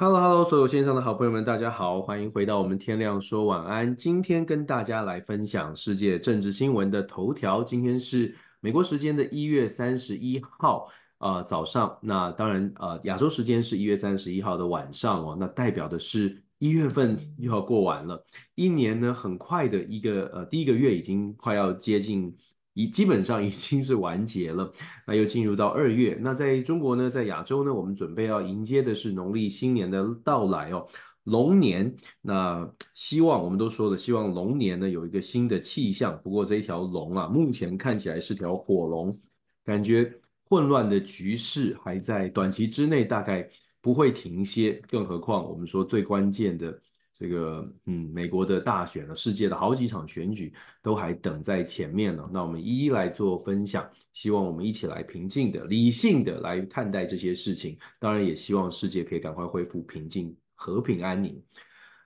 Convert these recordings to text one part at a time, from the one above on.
Hello，Hello，所有线上的好朋友们，大家好，欢迎回到我们天亮说晚安。今天跟大家来分享世界政治新闻的头条。今天是美国时间的一月三十一号，呃，早上。那当然，呃，亚洲时间是一月三十一号的晚上哦。那代表的是一月份又要过完了，一年呢，很快的一个，呃，第一个月已经快要接近。已基本上已经是完结了，那又进入到二月。那在中国呢，在亚洲呢，我们准备要迎接的是农历新年的到来哦，龙年。那希望我们都说了，希望龙年呢有一个新的气象。不过这一条龙啊，目前看起来是条火龙，感觉混乱的局势还在短期之内大概不会停歇。更何况我们说最关键的。这个嗯，美国的大选了，世界的好几场选举都还等在前面呢。那我们一一来做分享，希望我们一起来平静的、理性的来看待这些事情。当然，也希望世界可以赶快恢复平静、和平安宁。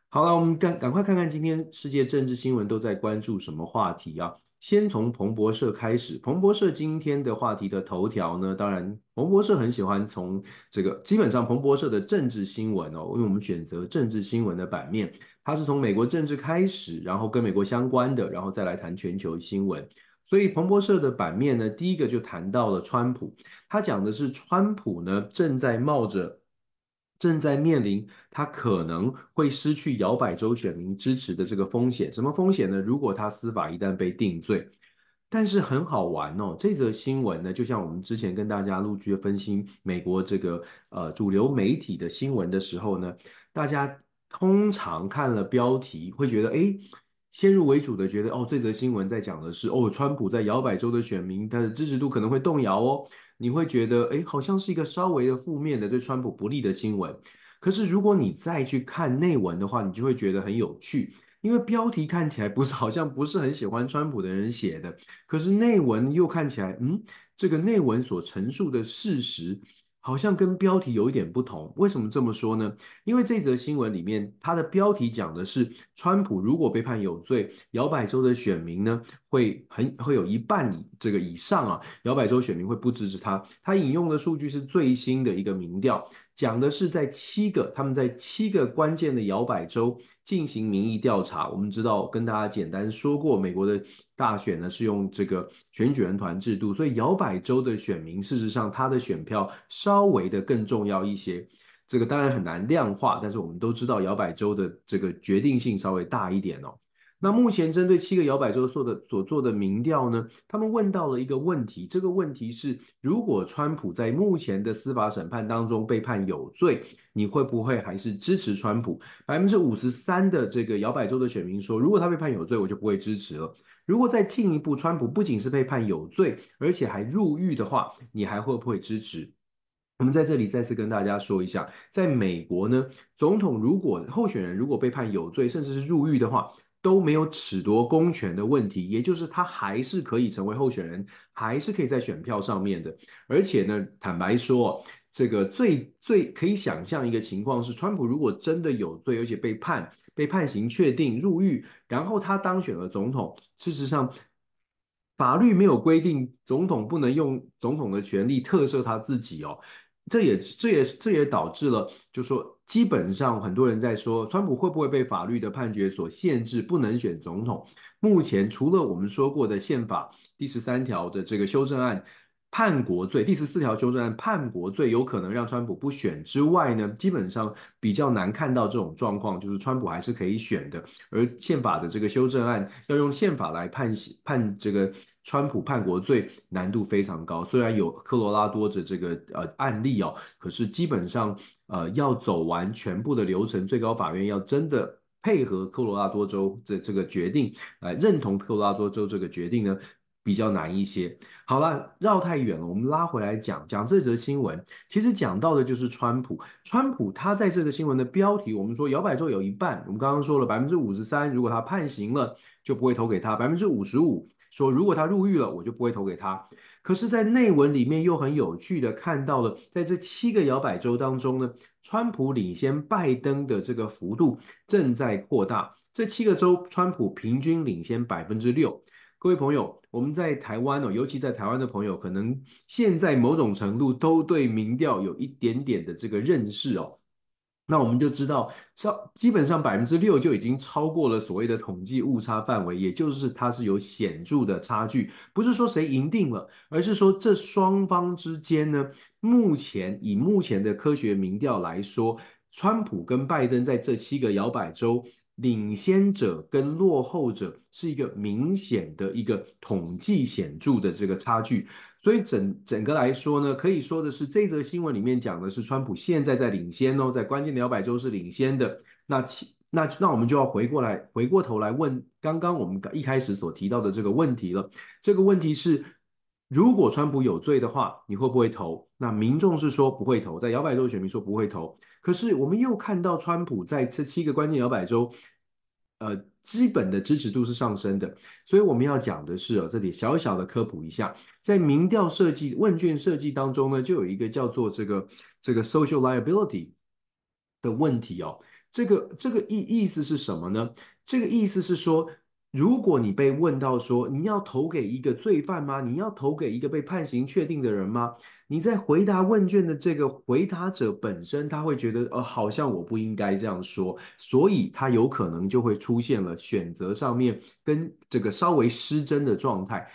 好了，我们赶赶快看看今天世界政治新闻都在关注什么话题啊？先从彭博社开始，彭博社今天的话题的头条呢，当然彭博社很喜欢从这个，基本上彭博社的政治新闻哦，因为我们选择政治新闻的版面，它是从美国政治开始，然后跟美国相关的，然后再来谈全球新闻。所以彭博社的版面呢，第一个就谈到了川普，他讲的是川普呢正在冒着。正在面临他可能会失去摇摆州选民支持的这个风险，什么风险呢？如果他司法一旦被定罪，但是很好玩哦，这则新闻呢，就像我们之前跟大家陆续分析美国这个呃主流媒体的新闻的时候呢，大家通常看了标题会觉得，哎，先入为主的觉得，哦，这则新闻在讲的是，哦，川普在摇摆州的选民他的支持度可能会动摇哦。你会觉得，哎，好像是一个稍微的负面的对川普不利的新闻。可是如果你再去看内文的话，你就会觉得很有趣，因为标题看起来不是好像不是很喜欢川普的人写的，可是内文又看起来，嗯，这个内文所陈述的事实。好像跟标题有一点不同，为什么这么说呢？因为这则新闻里面，它的标题讲的是川普如果被判有罪，摇摆州的选民呢会很会有一半以这个以上啊，摇摆州选民会不支持他。他引用的数据是最新的一个民调。讲的是在七个，他们在七个关键的摇摆州进行民意调查。我们知道，跟大家简单说过，美国的大选呢是用这个选举人团制度，所以摇摆州的选民事实上他的选票稍微的更重要一些。这个当然很难量化，但是我们都知道摇摆州的这个决定性稍微大一点哦。那目前针对七个摇摆州做的所做的民调呢，他们问到了一个问题，这个问题是：如果川普在目前的司法审判当中被判有罪，你会不会还是支持川普？百分之五十三的这个摇摆州的选民说，如果他被判有罪，我就不会支持了。如果再进一步，川普不仅是被判有罪，而且还入狱的话，你还会不会支持？我们在这里再次跟大家说一下，在美国呢，总统如果候选人如果被判有罪，甚至是入狱的话，都没有褫夺公权的问题，也就是他还是可以成为候选人，还是可以在选票上面的。而且呢，坦白说，这个最最可以想象一个情况是，川普如果真的有罪，而且被判被判刑确定入狱，然后他当选了总统，事实上法律没有规定总统不能用总统的权力特赦他自己哦。这也这也这也导致了，就说基本上很多人在说，川普会不会被法律的判决所限制，不能选总统？目前除了我们说过的宪法第十三条的这个修正案叛国罪，第十四条修正案叛国罪有可能让川普不选之外呢，基本上比较难看到这种状况，就是川普还是可以选的。而宪法的这个修正案要用宪法来判判这个。川普叛国罪难度非常高，虽然有科罗拉多的这个呃案例哦，可是基本上呃要走完全部的流程，最高法院要真的配合科罗拉多州这这个决定来认同科罗拉多州这个决定呢，比较难一些。好了，绕太远了，我们拉回来讲讲这则新闻。其实讲到的就是川普，川普他在这个新闻的标题，我们说摇摆州有一半，我们刚刚说了百分之五十三，如果他判刑了就不会投给他，百分之五十五。说如果他入狱了，我就不会投给他。可是，在内文里面又很有趣的看到了，在这七个摇摆州当中呢，川普领先拜登的这个幅度正在扩大。这七个州，川普平均领先百分之六。各位朋友，我们在台湾哦，尤其在台湾的朋友，可能现在某种程度都对民调有一点点的这个认识哦。那我们就知道，超基本上百分之六就已经超过了所谓的统计误差范围，也就是它是有显著的差距，不是说谁赢定了，而是说这双方之间呢，目前以目前的科学民调来说，川普跟拜登在这七个摇摆州。领先者跟落后者是一个明显的一个统计显著的这个差距，所以整整个来说呢，可以说的是这则新闻里面讲的是川普现在在领先哦，在关键的摇摆州是领先的。那其那那我们就要回过来回过头来问刚刚我们一开始所提到的这个问题了。这个问题是，如果川普有罪的话，你会不会投？那民众是说不会投，在摇摆州的选民说不会投。可是我们又看到川普在这七个关键摇摆州，呃，基本的支持度是上升的。所以我们要讲的是哦，这里小小的科普一下，在民调设计问卷设计当中呢，就有一个叫做这个这个 social liability 的问题哦。这个这个意意思是什么呢？这个意思是说。如果你被问到说，你要投给一个罪犯吗？你要投给一个被判刑确定的人吗？你在回答问卷的这个回答者本身，他会觉得呃，好像我不应该这样说，所以他有可能就会出现了选择上面跟这个稍微失真的状态。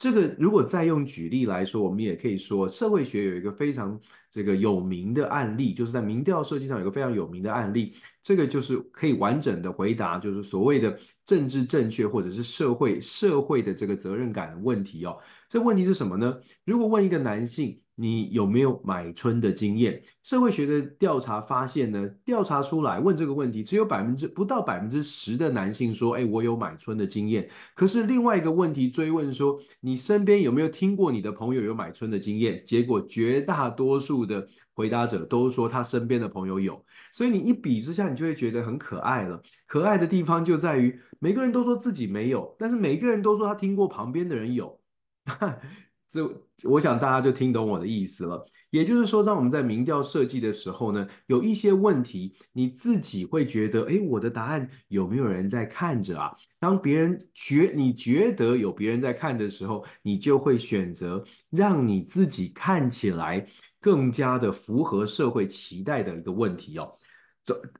这个如果再用举例来说，我们也可以说，社会学有一个非常这个有名的案例，就是在民调设计上有一个非常有名的案例，这个就是可以完整的回答，就是所谓的政治正确或者是社会社会的这个责任感的问题哦。这问题是什么呢？如果问一个男性，你有没有买春的经验？社会学的调查发现呢，调查出来问这个问题，只有百分之不到百分之十的男性说：“哎，我有买春的经验。”可是另外一个问题追问说：“你身边有没有听过你的朋友有买春的经验？”结果绝大多数的回答者都说他身边的朋友有。所以你一比之下，你就会觉得很可爱了。可爱的地方就在于每个人都说自己没有，但是每个人都说他听过旁边的人有。这我想大家就听懂我的意思了。也就是说，当我们在民调设计的时候呢，有一些问题，你自己会觉得，哎，我的答案有没有人在看着啊？当别人觉你觉得有别人在看的时候，你就会选择让你自己看起来更加的符合社会期待的一个问题哦。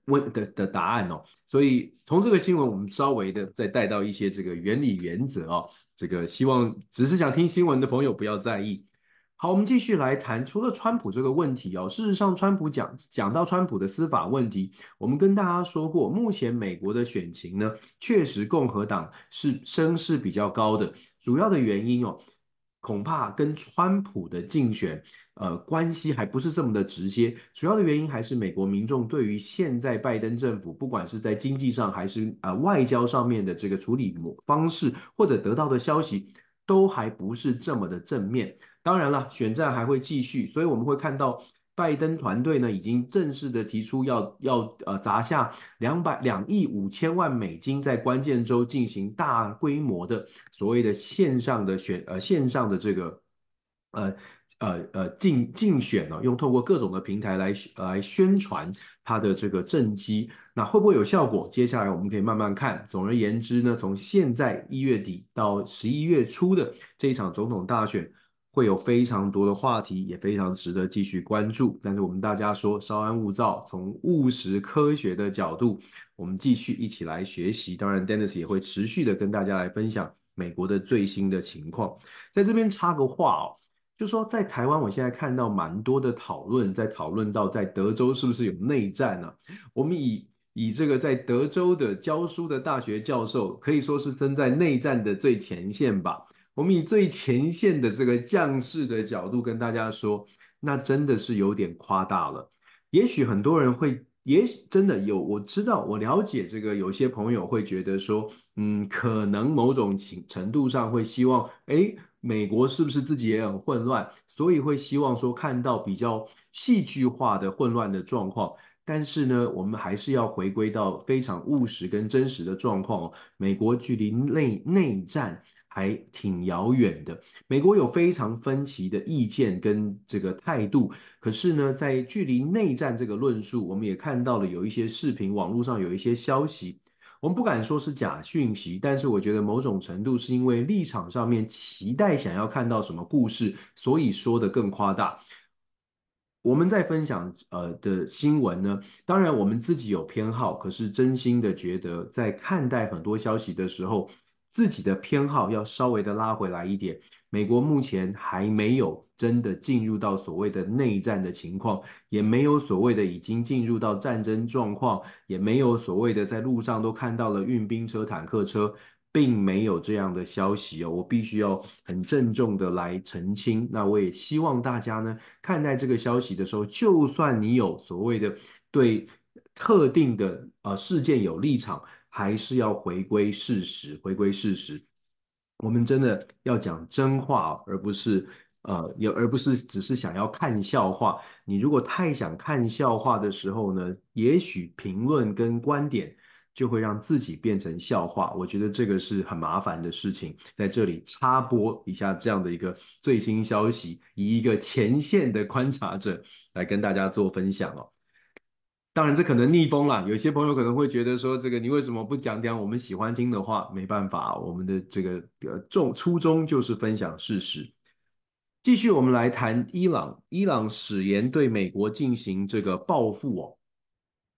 问的的答案哦，所以从这个新闻，我们稍微的再带到一些这个原理原则哦，这个希望只是想听新闻的朋友不要在意。好，我们继续来谈，除了川普这个问题哦，事实上，川普讲讲到川普的司法问题，我们跟大家说过，目前美国的选情呢，确实共和党是声势比较高的，主要的原因哦。恐怕跟川普的竞选，呃，关系还不是这么的直接。主要的原因还是美国民众对于现在拜登政府，不管是在经济上还是呃外交上面的这个处理方式，或者得到的消息，都还不是这么的正面。当然了，选战还会继续，所以我们会看到。拜登团队呢，已经正式的提出要要呃砸下两百两亿五千万美金，在关键州进行大规模的所谓的线上的选呃线上的这个呃呃呃竞竞选呢，用透过各种的平台来来宣传他的这个政绩，那会不会有效果？接下来我们可以慢慢看。总而言之呢，从现在一月底到十一月初的这一场总统大选。会有非常多的话题，也非常值得继续关注。但是我们大家说，稍安勿躁，从务实科学的角度，我们继续一起来学习。当然，Dennis 也会持续的跟大家来分享美国的最新的情况。在这边插个话哦，就说在台湾，我现在看到蛮多的讨论，在讨论到在德州是不是有内战呢、啊？我们以以这个在德州的教书的大学教授，可以说是身在内战的最前线吧。我们以最前线的这个将士的角度跟大家说，那真的是有点夸大了。也许很多人会，也许真的有，我知道，我了解这个，有些朋友会觉得说，嗯，可能某种程程度上会希望，诶，美国是不是自己也很混乱，所以会希望说看到比较戏剧化的混乱的状况。但是呢，我们还是要回归到非常务实跟真实的状况。美国距离内内战。还挺遥远的。美国有非常分歧的意见跟这个态度，可是呢，在距离内战这个论述，我们也看到了有一些视频，网络上有一些消息，我们不敢说是假讯息，但是我觉得某种程度是因为立场上面期待想要看到什么故事，所以说的更夸大。我们在分享呃的新闻呢，当然我们自己有偏好，可是真心的觉得在看待很多消息的时候，自己的偏好要稍微的拉回来一点。美国目前还没有真的进入到所谓的内战的情况，也没有所谓的已经进入到战争状况，也没有所谓的在路上都看到了运兵车、坦克车。并没有这样的消息哦，我必须要很郑重的来澄清。那我也希望大家呢，看待这个消息的时候，就算你有所谓的对特定的呃事件有立场，还是要回归事实，回归事实。我们真的要讲真话，而不是呃，也而不是只是想要看笑话。你如果太想看笑话的时候呢，也许评论跟观点。就会让自己变成笑话，我觉得这个是很麻烦的事情。在这里插播一下这样的一个最新消息，以一个前线的观察者来跟大家做分享哦。当然，这可能逆风啦，有些朋友可能会觉得说，这个你为什么不讲讲我们喜欢听的话？没办法，我们的这个呃重初衷就是分享事实。继续，我们来谈伊朗，伊朗誓言对美国进行这个报复哦。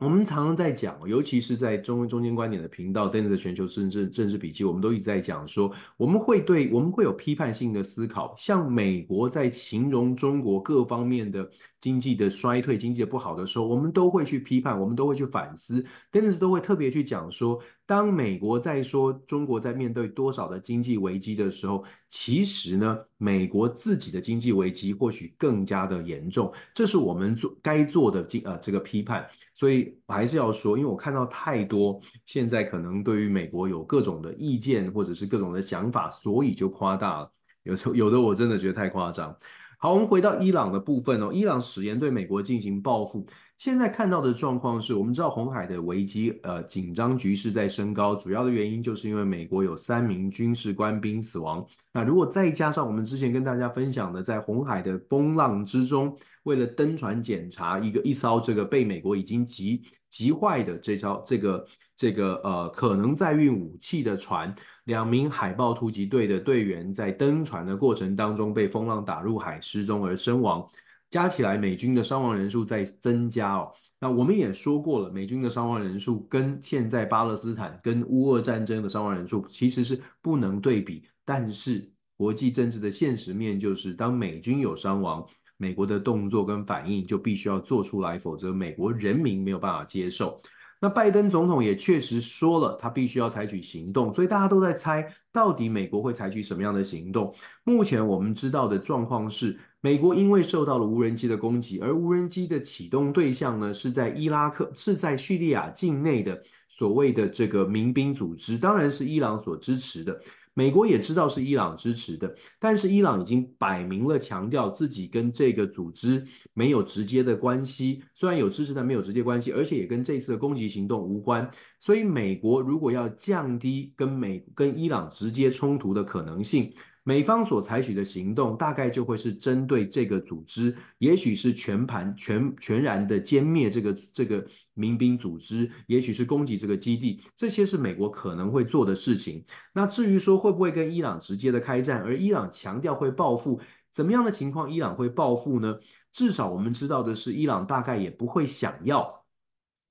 我们常常在讲，尤其是在中中间观点的频道 d e n 全球政治政治笔记，我们都一直在讲说，我们会对我们会有批判性的思考。像美国在形容中国各方面的经济的衰退、经济的不好的时候，我们都会去批判，我们都会去反思。d e n 都会特别去讲说，当美国在说中国在面对多少的经济危机的时候，其实呢，美国自己的经济危机或许更加的严重。这是我们做该做的经呃这个批判。所以我还是要说，因为我看到太多现在可能对于美国有各种的意见或者是各种的想法，所以就夸大了。有时候有的我真的觉得太夸张。好，我们回到伊朗的部分哦，伊朗使言对美国进行报复。现在看到的状况是，我们知道红海的危机，呃，紧张局势在升高，主要的原因就是因为美国有三名军事官兵死亡。那如果再加上我们之前跟大家分享的，在红海的风浪之中，为了登船检查一个一艘这个被美国已经急急坏的这艘这个这个呃可能载运武器的船，两名海豹突击队的队员在登船的过程当中被风浪打入海失踪而身亡。加起来，美军的伤亡人数在增加哦。那我们也说过了，美军的伤亡人数跟现在巴勒斯坦跟乌俄战争的伤亡人数其实是不能对比。但是国际政治的现实面就是，当美军有伤亡，美国的动作跟反应就必须要做出来，否则美国人民没有办法接受。那拜登总统也确实说了，他必须要采取行动。所以大家都在猜，到底美国会采取什么样的行动？目前我们知道的状况是。美国因为受到了无人机的攻击，而无人机的启动对象呢，是在伊拉克，是在叙利亚境内的所谓的这个民兵组织，当然是伊朗所支持的。美国也知道是伊朗支持的，但是伊朗已经摆明了强调自己跟这个组织没有直接的关系，虽然有支持，但没有直接关系，而且也跟这次的攻击行动无关。所以，美国如果要降低跟美跟伊朗直接冲突的可能性，美方所采取的行动大概就会是针对这个组织，也许是全盘全全然的歼灭这个这个民兵组织，也许是攻击这个基地，这些是美国可能会做的事情。那至于说会不会跟伊朗直接的开战，而伊朗强调会报复，怎么样的情况伊朗会报复呢？至少我们知道的是，伊朗大概也不会想要。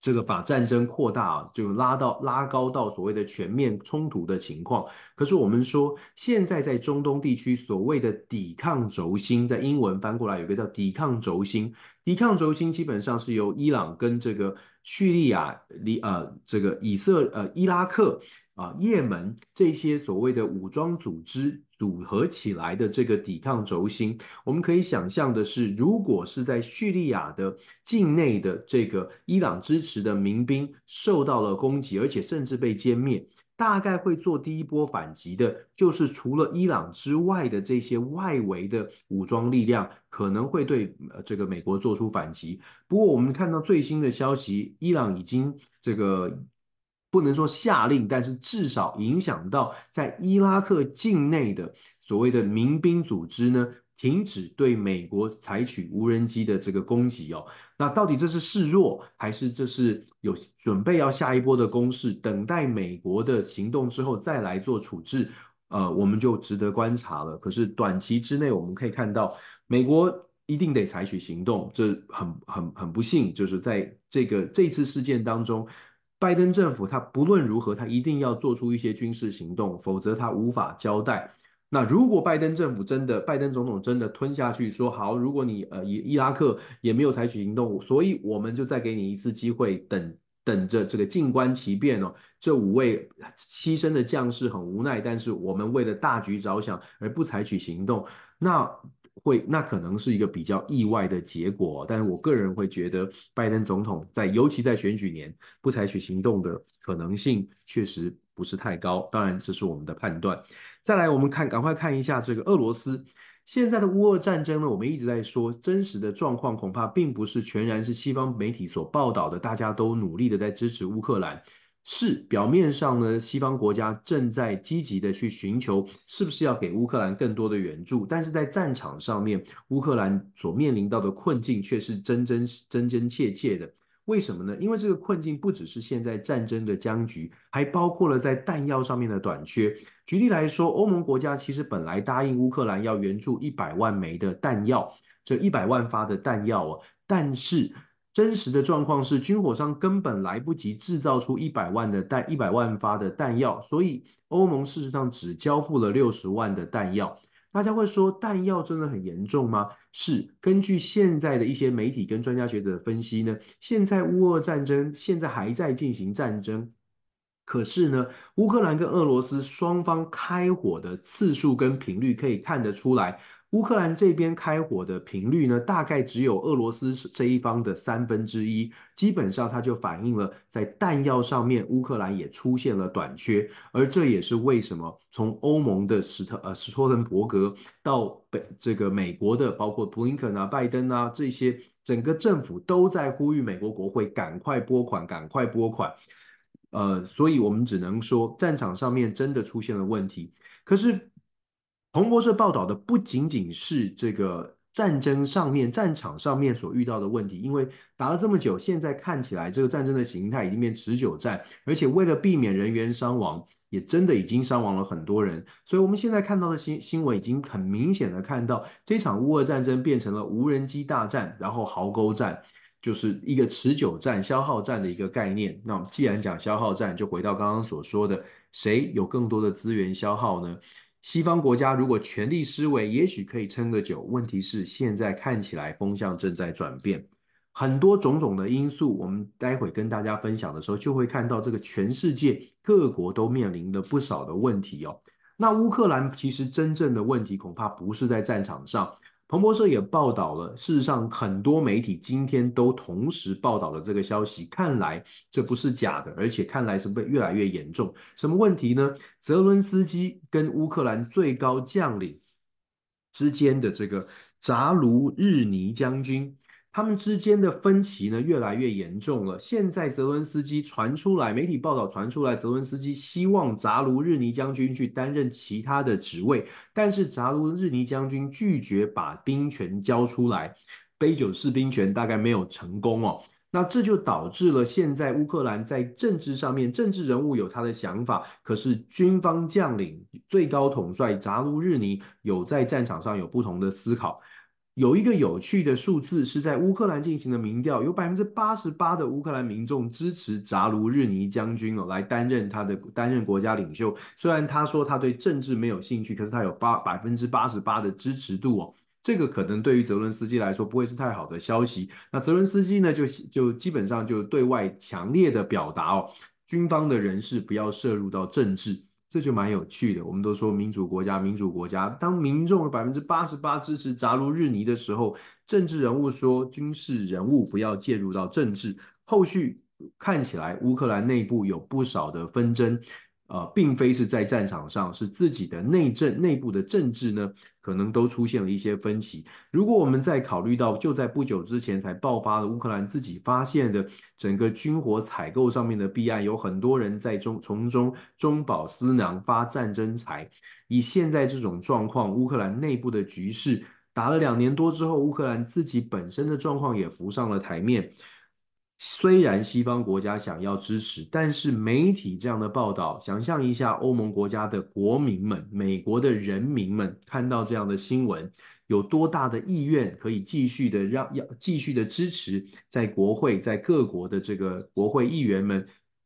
这个把战争扩大啊，就拉到拉高到所谓的全面冲突的情况。可是我们说，现在在中东地区所谓的抵抗轴心，在英文翻过来有个叫抵抗轴心。抵抗轴心基本上是由伊朗跟这个叙利亚、里呃这个以色呃伊拉克啊、也门这些所谓的武装组织。组合起来的这个抵抗轴心，我们可以想象的是，如果是在叙利亚的境内的这个伊朗支持的民兵受到了攻击，而且甚至被歼灭，大概会做第一波反击的，就是除了伊朗之外的这些外围的武装力量可能会对这个美国做出反击。不过，我们看到最新的消息，伊朗已经这个。不能说下令，但是至少影响到在伊拉克境内的所谓的民兵组织呢，停止对美国采取无人机的这个攻击哦。那到底这是示弱，还是这是有准备要下一波的攻势，等待美国的行动之后再来做处置？呃，我们就值得观察了。可是短期之内，我们可以看到美国。一定得采取行动。这很很很不幸，就是在这个这次事件当中，拜登政府他不论如何，他一定要做出一些军事行动，否则他无法交代。那如果拜登政府真的，拜登总统真的吞下去，说好，如果你呃伊伊拉克也没有采取行动，所以我们就再给你一次机会，等等着这个静观其变哦。这五位牺牲的将士很无奈，但是我们为了大局着想而不采取行动，那会那可能是一个比较意外的结果。但是我个人会觉得，拜登总统在尤其在选举年不采取行动的可能性确实不是太高。当然，这是我们的判断。再来，我们看，赶快看一下这个俄罗斯现在的乌俄战争呢。我们一直在说，真实的状况恐怕并不是全然是西方媒体所报道的，大家都努力的在支持乌克兰。是表面上呢，西方国家正在积极的去寻求是不是要给乌克兰更多的援助，但是在战场上面，乌克兰所面临到的困境却是真真真真切切的。为什么呢？因为这个困境不只是现在战争的僵局，还包括了在弹药上面的短缺。举例来说，欧盟国家其实本来答应乌克兰要援助一百万枚的弹药，这一百万发的弹药哦，但是真实的状况是，军火商根本来不及制造出一百万的弹一百万发的弹药，所以欧盟事实上只交付了六十万的弹药。大家会说，弹药真的很严重吗？是，根据现在的一些媒体跟专家学者的分析呢，现在乌俄战争现在还在进行战争，可是呢，乌克兰跟俄罗斯双方开火的次数跟频率可以看得出来。乌克兰这边开火的频率呢，大概只有俄罗斯这一方的三分之一，基本上它就反映了在弹药上面，乌克兰也出现了短缺，而这也是为什么从欧盟的史特呃史托滕伯格到北这个美国的，包括布林肯啊、拜登啊这些整个政府都在呼吁美国国会赶快拨款，赶快拨款，呃，所以我们只能说战场上面真的出现了问题，可是。彭博社报道的不仅仅是这个战争上面、战场上面所遇到的问题，因为打了这么久，现在看起来这个战争的形态已经变持久战，而且为了避免人员伤亡，也真的已经伤亡了很多人。所以我们现在看到的新新闻已经很明显的看到，这场乌俄战争变成了无人机大战，然后壕沟战，就是一个持久战、消耗战的一个概念。那我们既然讲消耗战，就回到刚刚所说的，谁有更多的资源消耗呢？西方国家如果全力思维，也许可以撑个久。问题是现在看起来风向正在转变，很多种种的因素，我们待会跟大家分享的时候，就会看到这个全世界各国都面临了不少的问题哦。那乌克兰其实真正的问题恐怕不是在战场上。彭博社也报道了，事实上很多媒体今天都同时报道了这个消息，看来这不是假的，而且看来是被越来越严重。什么问题呢？泽伦斯基跟乌克兰最高将领之间的这个扎卢日尼将军。他们之间的分歧呢，越来越严重了。现在泽伦斯基传出来，媒体报道传出来，泽伦斯基希望扎卢日尼将军去担任其他的职位，但是扎卢日尼将军拒绝把兵权交出来，杯酒释兵权大概没有成功哦。那这就导致了现在乌克兰在政治上面，政治人物有他的想法，可是军方将领最高统帅扎卢日尼有在战场上有不同的思考。有一个有趣的数字是在乌克兰进行的民调，有百分之八十八的乌克兰民众支持扎卢日尼将军哦来担任他的担任国家领袖。虽然他说他对政治没有兴趣，可是他有八百分之八十八的支持度哦。这个可能对于泽伦斯基来说不会是太好的消息。那泽伦斯基呢就就基本上就对外强烈的表达哦，军方的人士不要涉入到政治。这就蛮有趣的。我们都说民主国家，民主国家，当民众有百分之八十八支持扎卢日尼的时候，政治人物说军事人物不要介入到政治。后续看起来，乌克兰内部有不少的纷争。呃，并非是在战场上，是自己的内政、内部的政治呢，可能都出现了一些分歧。如果我们再考虑到，就在不久之前才爆发了乌克兰自己发现的整个军火采购上面的弊案，有很多人在中从中中饱私囊发战争财。以现在这种状况，乌克兰内部的局势打了两年多之后，乌克兰自己本身的状况也浮上了台面。虽然西方国家想要支持，但是媒体这样的报道，想象一下欧盟国家的国民们、美国的人民们看到这样的新闻，有多大的意愿可以继续的让要继续的支持在国会在各国的这个国会议员们。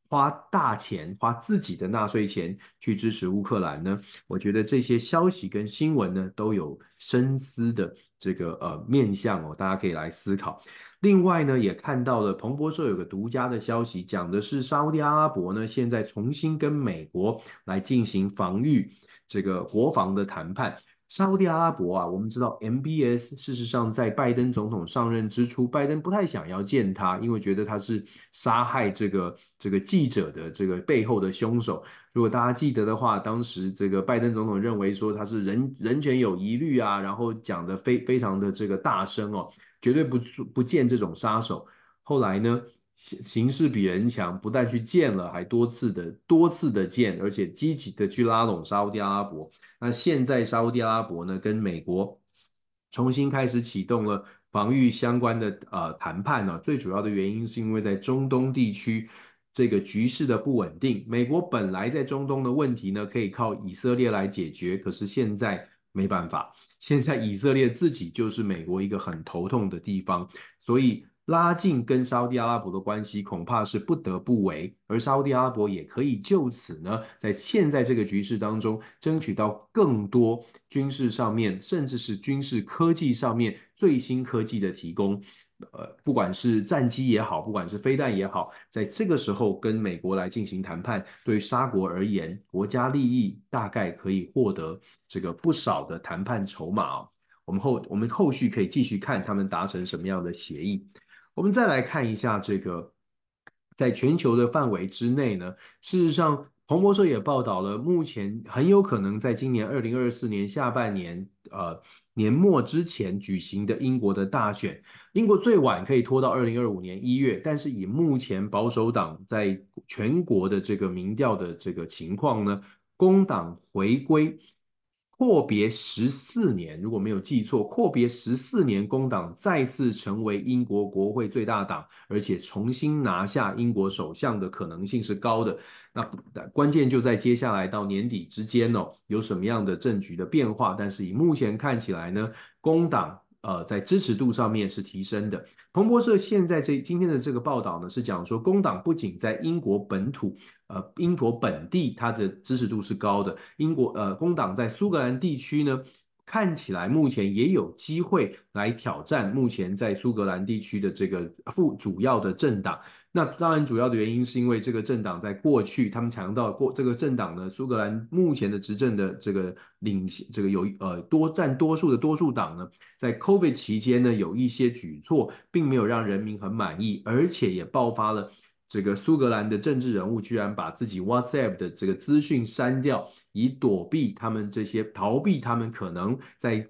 花大钱，花自己的纳税钱去支持乌克兰呢？我觉得这些消息跟新闻呢都有深思的这个呃面向哦，大家可以来思考。另外呢，也看到了彭博社有个独家的消息，讲的是沙乌地阿拉伯呢现在重新跟美国来进行防御这个国防的谈判。沙乌地阿拉伯啊，我们知道 MBS 事实上在拜登总统上任之初，拜登不太想要见他，因为觉得他是杀害这个这个记者的这个背后的凶手。如果大家记得的话，当时这个拜登总统认为说他是人人权有疑虑啊，然后讲得非非常的这个大声哦，绝对不不见这种杀手。后来呢，形形势比人强，不但去见了，还多次的多次的见，而且积极的去拉拢沙乌地阿拉伯。那现在沙乌地阿拉伯呢，跟美国重新开始启动了防御相关的呃谈判呢。最主要的原因是因为在中东地区这个局势的不稳定。美国本来在中东的问题呢，可以靠以色列来解决，可是现在没办法。现在以色列自己就是美国一个很头痛的地方，所以。拉近跟沙乌地阿拉伯的关系，恐怕是不得不为，而沙乌地阿拉伯也可以就此呢，在现在这个局势当中，争取到更多军事上面，甚至是军事科技上面最新科技的提供，呃，不管是战机也好，不管是飞弹也好，在这个时候跟美国来进行谈判，对沙国而言，国家利益大概可以获得这个不少的谈判筹码。我们后我们后续可以继续看他们达成什么样的协议。我们再来看一下这个，在全球的范围之内呢，事实上，彭博社也报道了，目前很有可能在今年二零二四年下半年，呃，年末之前举行的英国的大选，英国最晚可以拖到二零二五年一月，但是以目前保守党在全国的这个民调的这个情况呢，工党回归。阔别十四年，如果没有记错，阔别十四年，工党再次成为英国国会最大党，而且重新拿下英国首相的可能性是高的。那关键就在接下来到年底之间哦，有什么样的政局的变化？但是以目前看起来呢，工党。呃，在支持度上面是提升的。彭博社现在这今天的这个报道呢，是讲说工党不仅在英国本土，呃，英国本地它的支持度是高的。英国呃，工党在苏格兰地区呢，看起来目前也有机会来挑战目前在苏格兰地区的这个副主要的政党。那当然，主要的原因是因为这个政党在过去，他们强调过这个政党呢，苏格兰目前的执政的这个领这个有呃多占多数的多数党呢，在 COVID 期间呢，有一些举措并没有让人民很满意，而且也爆发了这个苏格兰的政治人物居然把自己 WhatsApp 的这个资讯删掉，以躲避他们这些逃避他们可能在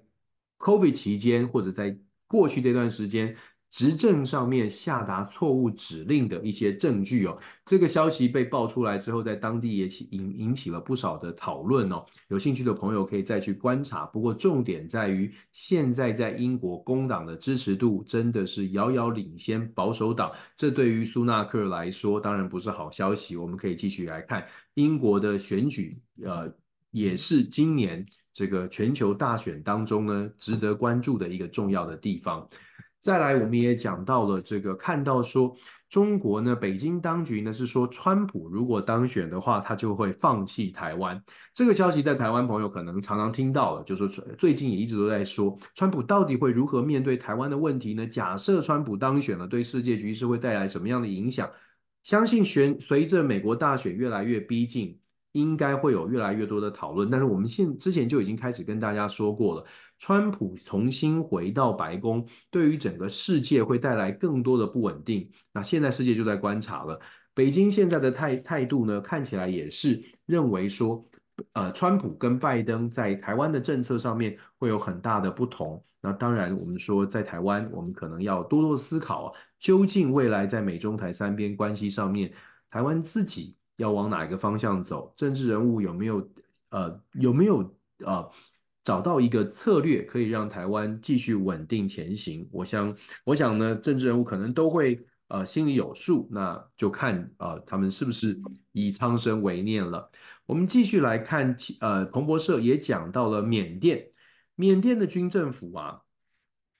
COVID 期间或者在过去这段时间。执政上面下达错误指令的一些证据哦，这个消息被爆出来之后，在当地也起引引起了不少的讨论哦。有兴趣的朋友可以再去观察。不过重点在于，现在在英国工党的支持度真的是遥遥领先保守党，这对于苏纳克来说当然不是好消息。我们可以继续来看英国的选举，呃，也是今年这个全球大选当中呢，值得关注的一个重要的地方。再来，我们也讲到了这个，看到说中国呢，北京当局呢是说，川普如果当选的话，他就会放弃台湾。这个消息在台湾朋友可能常常听到了，就是最近也一直都在说，川普到底会如何面对台湾的问题呢？假设川普当选了，对世界局势会带来什么样的影响？相信选随着美国大选越来越逼近，应该会有越来越多的讨论。但是我们现之前就已经开始跟大家说过了。川普重新回到白宫，对于整个世界会带来更多的不稳定。那现在世界就在观察了，北京现在的态态度呢，看起来也是认为说，呃，川普跟拜登在台湾的政策上面会有很大的不同。那当然，我们说在台湾，我们可能要多多思考，究竟未来在美中台三边关系上面，台湾自己要往哪一个方向走？政治人物有没有呃有没有呃？找到一个策略，可以让台湾继续稳定前行。我想，我想呢，政治人物可能都会呃心里有数，那就看呃他们是不是以苍生为念了。我们继续来看，呃，彭博社也讲到了缅甸。缅甸的军政府啊。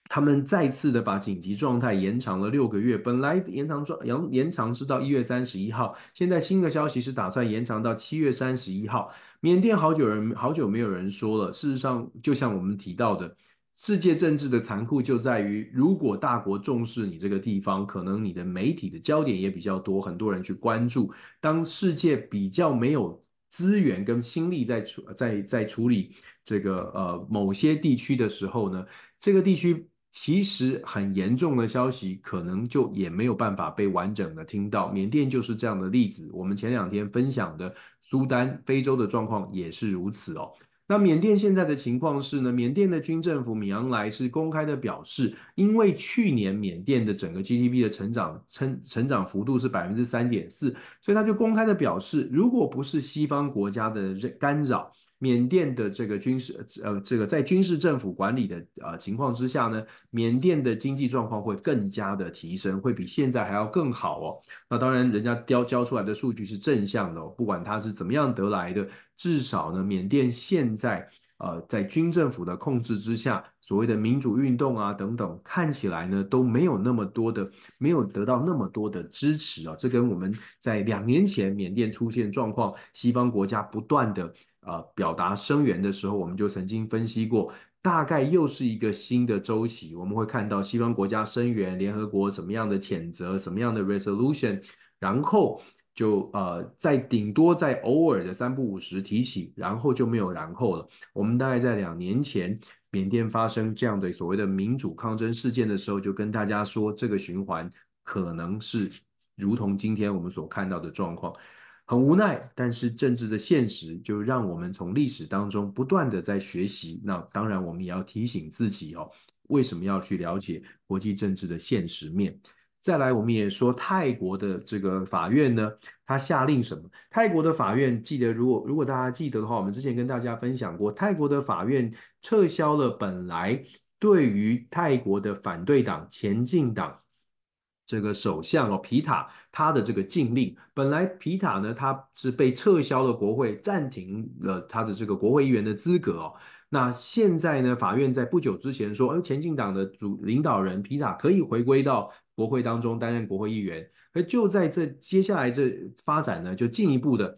他们再次的把紧急状态延长了六个月，本来延长状延延长是到一月三十一号，现在新的消息是打算延长到七月三十一号。缅甸好久人好久没有人说了，事实上就像我们提到的，世界政治的残酷就在于，如果大国重视你这个地方，可能你的媒体的焦点也比较多，很多人去关注。当世界比较没有资源跟心力在处在在处理这个呃某些地区的时候呢，这个地区。其实很严重的消息，可能就也没有办法被完整的听到。缅甸就是这样的例子。我们前两天分享的苏丹、非洲的状况也是如此哦。那缅甸现在的情况是呢，缅甸的军政府米昂莱是公开的表示，因为去年缅甸的整个 GDP 的成长成成长幅度是百分之三点四，所以他就公开的表示，如果不是西方国家的干扰。缅甸的这个军事，呃，这个在军事政府管理的呃情况之下呢，缅甸的经济状况会更加的提升，会比现在还要更好哦。那当然，人家交交出来的数据是正向的哦，不管它是怎么样得来的，至少呢，缅甸现在呃在军政府的控制之下，所谓的民主运动啊等等，看起来呢都没有那么多的，没有得到那么多的支持啊。这跟我们在两年前缅甸出现状况，西方国家不断的。呃，表达声援的时候，我们就曾经分析过，大概又是一个新的周期。我们会看到西方国家声援联合国怎么样的谴责，什么样的 resolution，然后就呃，在顶多在偶尔的三不五时提起，然后就没有然后了。我们大概在两年前，缅甸发生这样的所谓的民主抗争事件的时候，就跟大家说，这个循环可能是如同今天我们所看到的状况。很无奈，但是政治的现实就让我们从历史当中不断的在学习。那当然，我们也要提醒自己哦，为什么要去了解国际政治的现实面？再来，我们也说泰国的这个法院呢，他下令什么？泰国的法院记得，如果如果大家记得的话，我们之前跟大家分享过，泰国的法院撤销了本来对于泰国的反对党前进党。这个首相哦，皮塔他的这个禁令，本来皮塔呢，他是被撤销了国会，暂停了他的这个国会议员的资格哦。那现在呢，法院在不久之前说，呃，前进党的主领导人皮塔可以回归到国会当中担任国会议员。而就在这接下来这发展呢，就进一步的，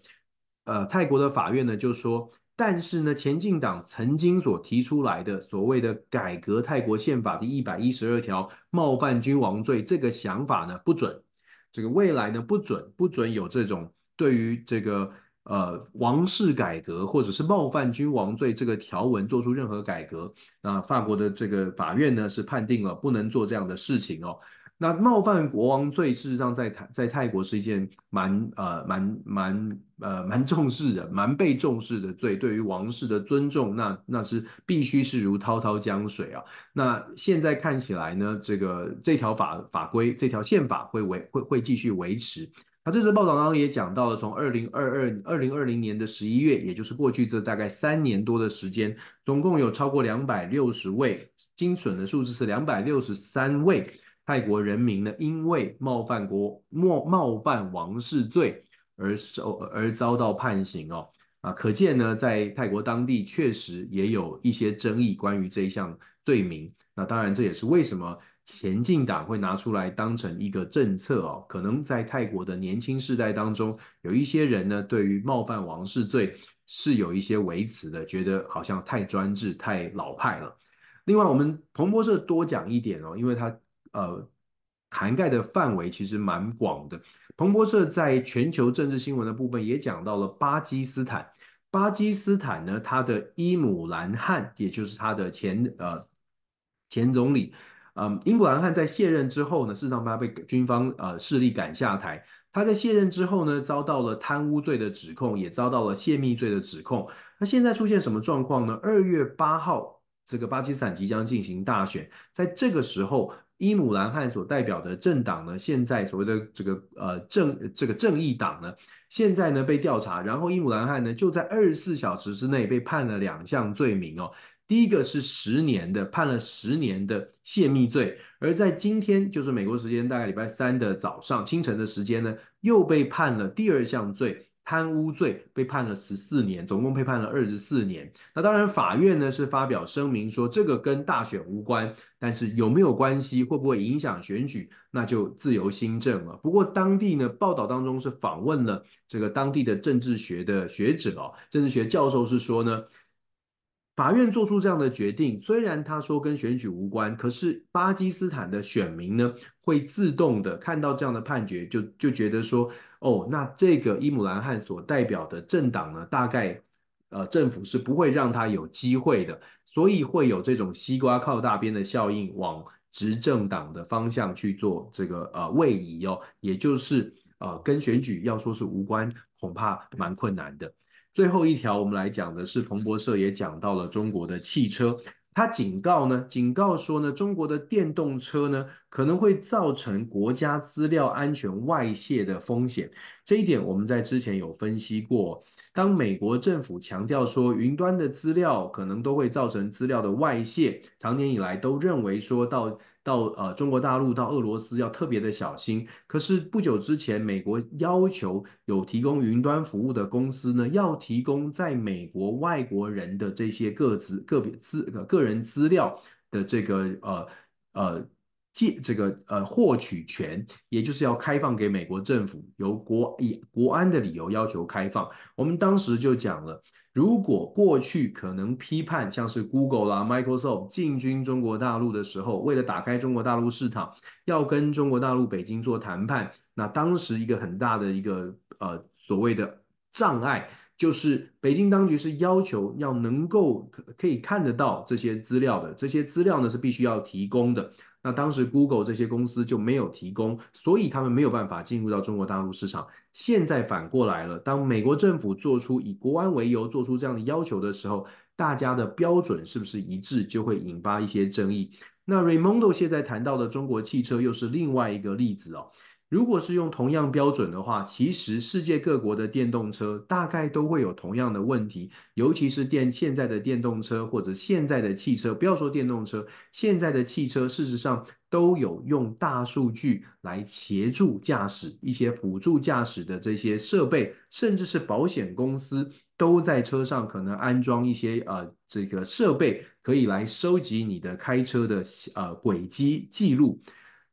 呃，泰国的法院呢就说。但是呢，前进党曾经所提出来的所谓的改革泰国宪法第一百一十二条冒犯君王罪这个想法呢，不准，这个未来呢不准，不准有这种对于这个呃王室改革或者是冒犯君王罪这个条文做出任何改革。那法国的这个法院呢是判定了不能做这样的事情哦。那冒犯国王罪，事实上在泰在泰国是一件蛮呃蛮蛮呃蛮重视的、蛮被重视的罪。对于王室的尊重，那那是必须是如滔滔江水啊。那现在看起来呢，这个这条法法规、这条宪法会维会会继续维持。那这次报道当中也讲到了，从二零二二二零二零年的十一月，也就是过去这大概三年多的时间，总共有超过两百六十位，精准的数字是两百六十三位。泰国人民呢，因为冒犯国冒冒犯王室罪而受而遭到判刑哦啊，可见呢，在泰国当地确实也有一些争议关于这一项罪名。那当然，这也是为什么前进党会拿出来当成一个政策哦。可能在泰国的年轻世代当中，有一些人呢，对于冒犯王室罪是有一些微词的，觉得好像太专制、太老派了。另外，我们彭博社多讲一点哦，因为他。呃，涵盖的范围其实蛮广的。彭博社在全球政治新闻的部分也讲到了巴基斯坦。巴基斯坦呢，他的伊姆兰汗，也就是他的前呃前总理，嗯、伊姆兰汗在卸任之后呢，事实上他被军方呃势力赶下台。他在卸任之后呢，遭到了贪污罪的指控，也遭到了泄密罪的指控。那现在出现什么状况呢？二月八号，这个巴基斯坦即将进行大选，在这个时候。伊姆兰汗所代表的政党呢，现在所谓的这个呃正这个正义党呢，现在呢被调查，然后伊姆兰汗呢就在二十四小时之内被判了两项罪名哦，第一个是十年的，判了十年的泄密罪，而在今天就是美国时间大概礼拜三的早上清晨的时间呢，又被判了第二项罪。贪污罪被判了十四年，总共被判了二十四年。那当然，法院呢是发表声明说这个跟大选无关，但是有没有关系，会不会影响选举，那就自由新政了。不过当地呢报道当中是访问了这个当地的政治学的学者哦，政治学教授是说呢。法院做出这样的决定，虽然他说跟选举无关，可是巴基斯坦的选民呢，会自动的看到这样的判决，就就觉得说，哦，那这个伊姆兰汗所代表的政党呢，大概呃政府是不会让他有机会的，所以会有这种西瓜靠大边的效应，往执政党的方向去做这个呃位移哦，也就是呃跟选举要说是无关，恐怕蛮困难的。最后一条，我们来讲的是彭博社也讲到了中国的汽车，他警告呢，警告说呢，中国的电动车呢可能会造成国家资料安全外泄的风险。这一点我们在之前有分析过。当美国政府强调说云端的资料可能都会造成资料的外泄，常年以来都认为说到。到呃中国大陆到俄罗斯要特别的小心。可是不久之前，美国要求有提供云端服务的公司呢，要提供在美国外国人的这些个资个别资个人资料的这个呃呃借这个呃获取权，也就是要开放给美国政府，由国以国安的理由要求开放。我们当时就讲了。如果过去可能批判像是 Google 啦、Microsoft 进军中国大陆的时候，为了打开中国大陆市场，要跟中国大陆北京做谈判，那当时一个很大的一个呃所谓的障碍，就是北京当局是要求要能够可以看得到这些资料的，这些资料呢是必须要提供的。那当时 Google 这些公司就没有提供，所以他们没有办法进入到中国大陆市场。现在反过来了，当美国政府做出以国安为由做出这样的要求的时候，大家的标准是不是一致，就会引发一些争议。那 Raymondo 现在谈到的中国汽车又是另外一个例子哦。如果是用同样标准的话，其实世界各国的电动车大概都会有同样的问题，尤其是电现在的电动车或者现在的汽车，不要说电动车，现在的汽车事实上都有用大数据来协助驾驶一些辅助驾驶的这些设备，甚至是保险公司都在车上可能安装一些呃这个设备，可以来收集你的开车的呃轨迹记录。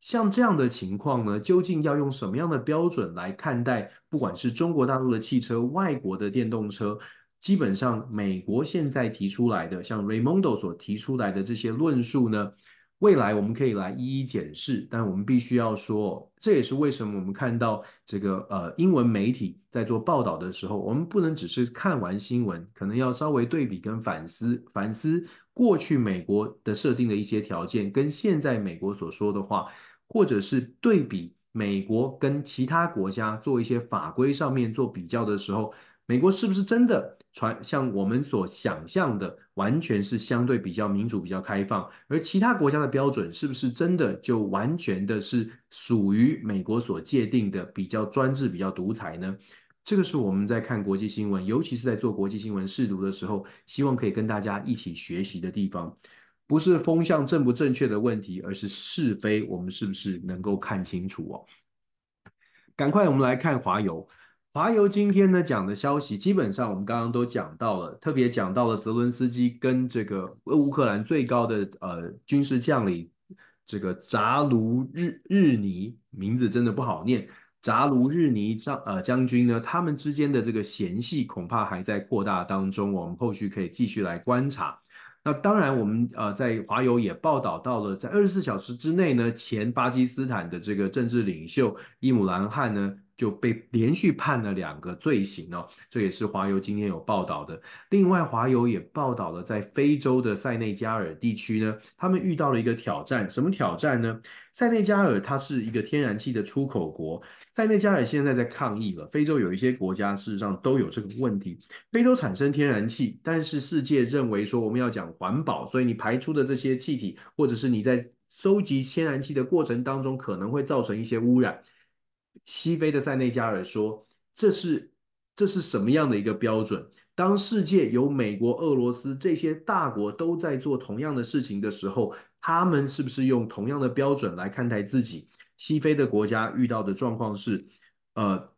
像这样的情况呢，究竟要用什么样的标准来看待？不管是中国大陆的汽车、外国的电动车，基本上美国现在提出来的，像 Raimondo 所提出来的这些论述呢，未来我们可以来一一检视。但我们必须要说，这也是为什么我们看到这个呃英文媒体在做报道的时候，我们不能只是看完新闻，可能要稍微对比跟反思反思过去美国的设定的一些条件，跟现在美国所说的话。或者是对比美国跟其他国家做一些法规上面做比较的时候，美国是不是真的传像我们所想象的，完全是相对比较民主、比较开放？而其他国家的标准是不是真的就完全的是属于美国所界定的比较专制、比较独裁呢？这个是我们在看国际新闻，尤其是在做国际新闻试读的时候，希望可以跟大家一起学习的地方。不是风向正不正确的问题，而是是非，我们是不是能够看清楚哦？赶快，我们来看华邮。华邮今天呢讲的消息，基本上我们刚刚都讲到了，特别讲到了泽伦斯基跟这个乌克兰最高的呃军事将领这个扎卢日日尼，名字真的不好念，扎卢日尼将呃将军呢，他们之间的这个嫌隙恐怕还在扩大当中，我们后续可以继续来观察。那当然，我们呃在华友也报道到了，在二十四小时之内呢，前巴基斯坦的这个政治领袖伊姆兰汗呢就被连续判了两个罪行哦，这也是华邮今天有报道的。另外，华邮也报道了在非洲的塞内加尔地区呢，他们遇到了一个挑战，什么挑战呢？塞内加尔它是一个天然气的出口国。塞内加尔现在在抗议了。非洲有一些国家事实上都有这个问题。非洲产生天然气，但是世界认为说我们要讲环保，所以你排出的这些气体，或者是你在收集天然气的过程当中可能会造成一些污染。西非的塞内加尔说，这是这是什么样的一个标准？当世界有美国、俄罗斯这些大国都在做同样的事情的时候，他们是不是用同样的标准来看待自己？西非的国家遇到的状况是，呃，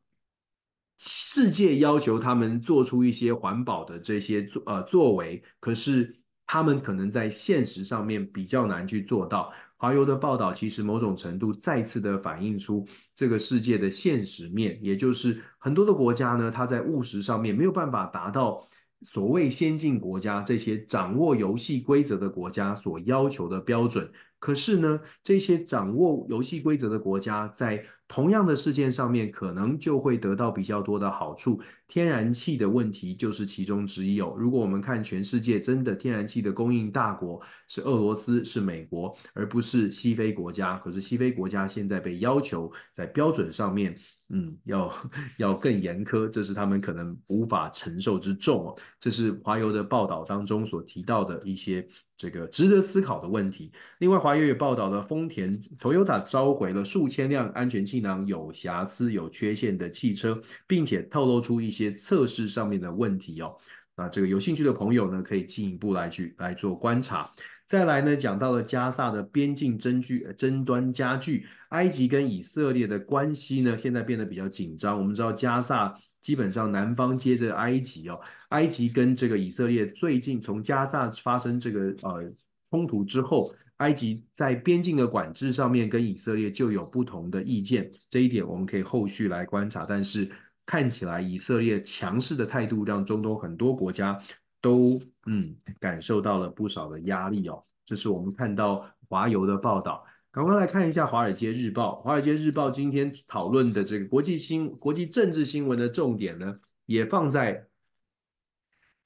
世界要求他们做出一些环保的这些作呃作为，可是他们可能在现实上面比较难去做到。华油的报道其实某种程度再次的反映出这个世界的现实面，也就是很多的国家呢，它在务实上面没有办法达到所谓先进国家这些掌握游戏规则的国家所要求的标准。可是呢，这些掌握游戏规则的国家，在同样的事件上面，可能就会得到比较多的好处。天然气的问题就是其中之一哦。如果我们看全世界，真的天然气的供应大国是俄罗斯，是美国，而不是西非国家。可是西非国家现在被要求在标准上面。嗯，要 要更严苛，这是他们可能无法承受之重哦。这是华邮的报道当中所提到的一些这个值得思考的问题。另外，华邮也报道了丰田 Toyota 召回了数千辆安全气囊有瑕疵、有缺陷的汽车，并且透露出一些测试上面的问题哦。那这个有兴趣的朋友呢，可以进一步来去来做观察。再来呢，讲到了加萨的边境争据争端加剧，埃及跟以色列的关系呢，现在变得比较紧张。我们知道加萨基本上南方接着埃及哦，埃及跟这个以色列最近从加萨发生这个呃冲突之后，埃及在边境的管制上面跟以色列就有不同的意见，这一点我们可以后续来观察。但是看起来以色列强势的态度，让中东很多国家。都嗯感受到了不少的压力哦，这是我们看到华邮的报道。赶快来看一下《华尔街日报》。《华尔街日报》今天讨论的这个国际新国际政治新闻的重点呢，也放在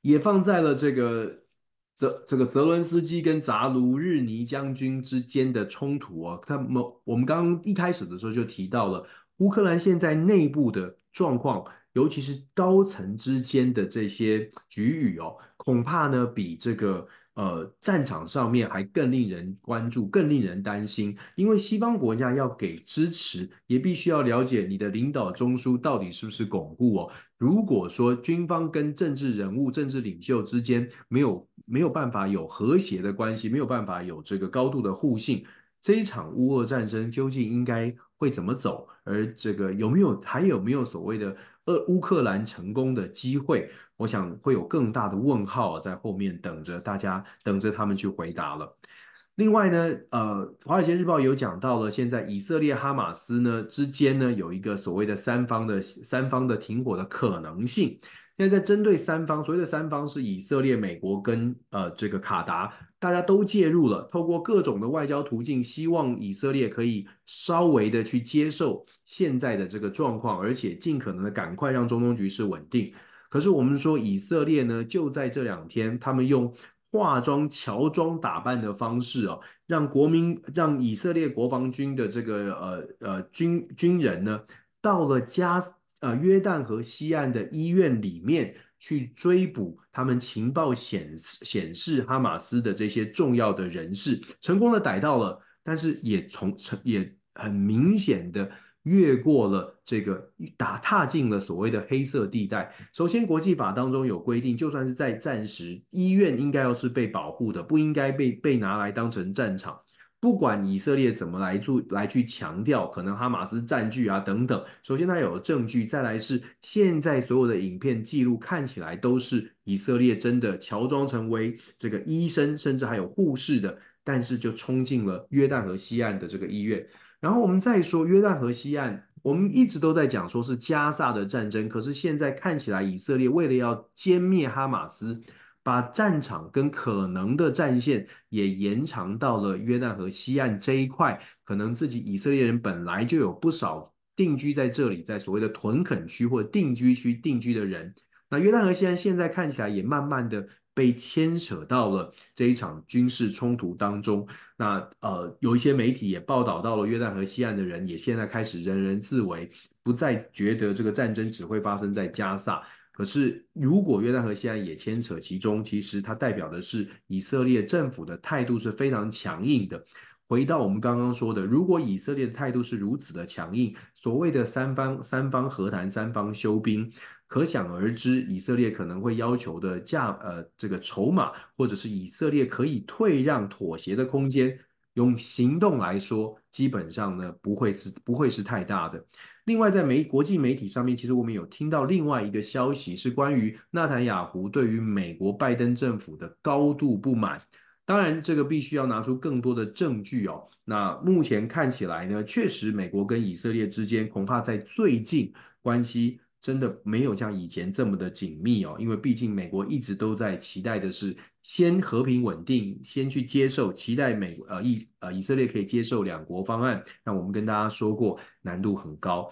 也放在了这个泽这个泽伦斯基跟扎卢日尼将军之间的冲突哦。他们我们刚刚一开始的时候就提到了乌克兰现在内部的状况。尤其是高层之间的这些局域哦，恐怕呢比这个呃战场上面还更令人关注、更令人担心。因为西方国家要给支持，也必须要了解你的领导中枢到底是不是巩固哦。如果说军方跟政治人物、政治领袖之间没有没有办法有和谐的关系，没有办法有这个高度的互信，这一场乌俄战争究竟应该会怎么走？而这个有没有还有没有所谓的？呃乌克兰成功的机会，我想会有更大的问号在后面等着大家，等着他们去回答了。另外呢，呃，《华尔街日报》有讲到了，现在以色列、哈马斯呢之间呢有一个所谓的三方的三方的停火的可能性。现在在针对三方，所谓的三方是以色列、美国跟呃这个卡达，大家都介入了，透过各种的外交途径，希望以色列可以稍微的去接受现在的这个状况，而且尽可能的赶快让中东局势稳定。可是我们说以色列呢，就在这两天，他们用化妆、乔装打扮的方式哦，让国民、让以色列国防军的这个呃呃军军人呢，到了加。呃，约旦河西岸的医院里面去追捕他们情报显示显示哈马斯的这些重要的人士，成功的逮到了，但是也从成也很明显的越过了这个打踏进了所谓的黑色地带。首先，国际法当中有规定，就算是在战时，医院应该要是被保护的，不应该被被拿来当成战场。不管以色列怎么来做来去强调，可能哈马斯占据啊等等。首先，他有了证据；再来是现在所有的影片记录看起来都是以色列真的乔装成为这个医生，甚至还有护士的，但是就冲进了约旦河西岸的这个医院。然后我们再说约旦河西岸，我们一直都在讲说是加萨的战争，可是现在看起来以色列为了要歼灭哈马斯。把战场跟可能的战线也延长到了约旦河西岸这一块，可能自己以色列人本来就有不少定居在这里，在所谓的屯垦区或定居区定居的人。那约旦河西岸现在看起来也慢慢的被牵扯到了这一场军事冲突当中。那呃，有一些媒体也报道到了约旦河西岸的人也现在开始人人自危，不再觉得这个战争只会发生在加萨。可是，如果约旦河西岸也牵扯其中，其实它代表的是以色列政府的态度是非常强硬的。回到我们刚刚说的，如果以色列的态度是如此的强硬，所谓的三方三方和谈、三方休兵，可想而知，以色列可能会要求的价呃这个筹码，或者是以色列可以退让妥协的空间，用行动来说，基本上呢不会是不会是太大的。另外，在媒国际媒体上面，其实我们有听到另外一个消息，是关于纳坦雅胡对于美国拜登政府的高度不满。当然，这个必须要拿出更多的证据哦。那目前看起来呢，确实美国跟以色列之间恐怕在最近关系真的没有像以前这么的紧密哦。因为毕竟美国一直都在期待的是先和平稳定，先去接受，期待美呃以呃以色列可以接受两国方案。那我们跟大家说过，难度很高。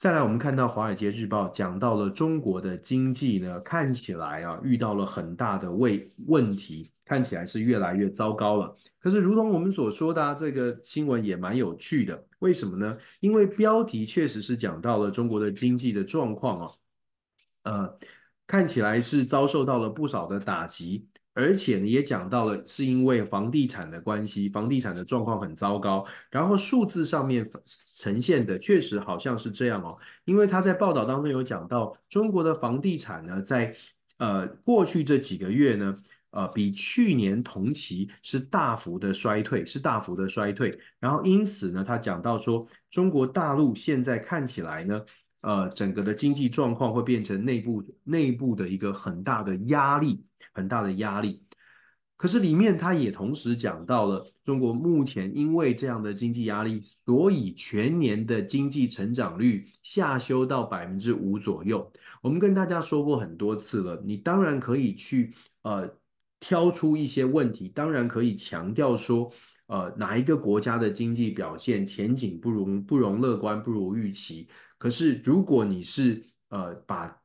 再来，我们看到《华尔街日报》讲到了中国的经济呢，看起来啊遇到了很大的问问题，看起来是越来越糟糕了。可是，如同我们所说的啊，这个新闻也蛮有趣的。为什么呢？因为标题确实是讲到了中国的经济的状况啊，呃，看起来是遭受到了不少的打击。而且呢，也讲到了是因为房地产的关系，房地产的状况很糟糕。然后数字上面呈现的确实好像是这样哦，因为他在报道当中有讲到，中国的房地产呢，在呃过去这几个月呢，呃比去年同期是大幅的衰退，是大幅的衰退。然后因此呢，他讲到说，中国大陆现在看起来呢，呃整个的经济状况会变成内部内部的一个很大的压力。很大的压力，可是里面他也同时讲到了中国目前因为这样的经济压力，所以全年的经济成长率下修到百分之五左右。我们跟大家说过很多次了，你当然可以去呃挑出一些问题，当然可以强调说呃哪一个国家的经济表现前景不容不容乐观，不如预期。可是如果你是呃把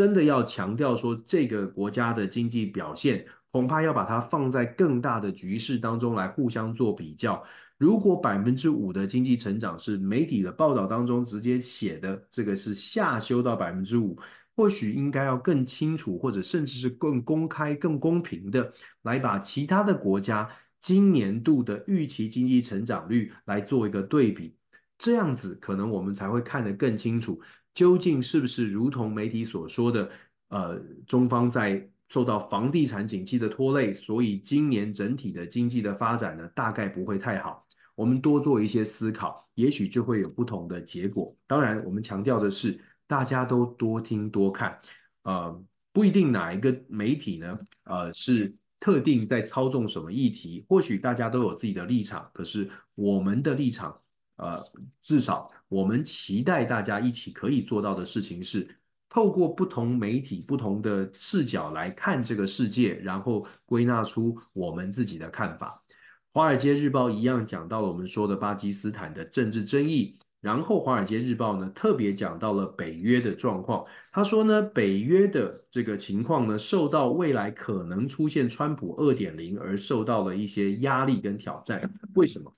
真的要强调说，这个国家的经济表现，恐怕要把它放在更大的局势当中来互相做比较。如果百分之五的经济成长是媒体的报道当中直接写的，这个是下修到百分之五，或许应该要更清楚，或者甚至是更公开、更公平的来把其他的国家今年度的预期经济成长率来做一个对比，这样子可能我们才会看得更清楚。究竟是不是如同媒体所说的，呃，中方在受到房地产景气的拖累，所以今年整体的经济的发展呢，大概不会太好。我们多做一些思考，也许就会有不同的结果。当然，我们强调的是，大家都多听多看，呃，不一定哪一个媒体呢，呃，是特定在操纵什么议题，或许大家都有自己的立场，可是我们的立场。呃，至少我们期待大家一起可以做到的事情是，透过不同媒体、不同的视角来看这个世界，然后归纳出我们自己的看法。《华尔街日报》一样讲到了我们说的巴基斯坦的政治争议，然后《华尔街日报》呢特别讲到了北约的状况。他说呢，北约的这个情况呢，受到未来可能出现川普二点零而受到了一些压力跟挑战。为什么？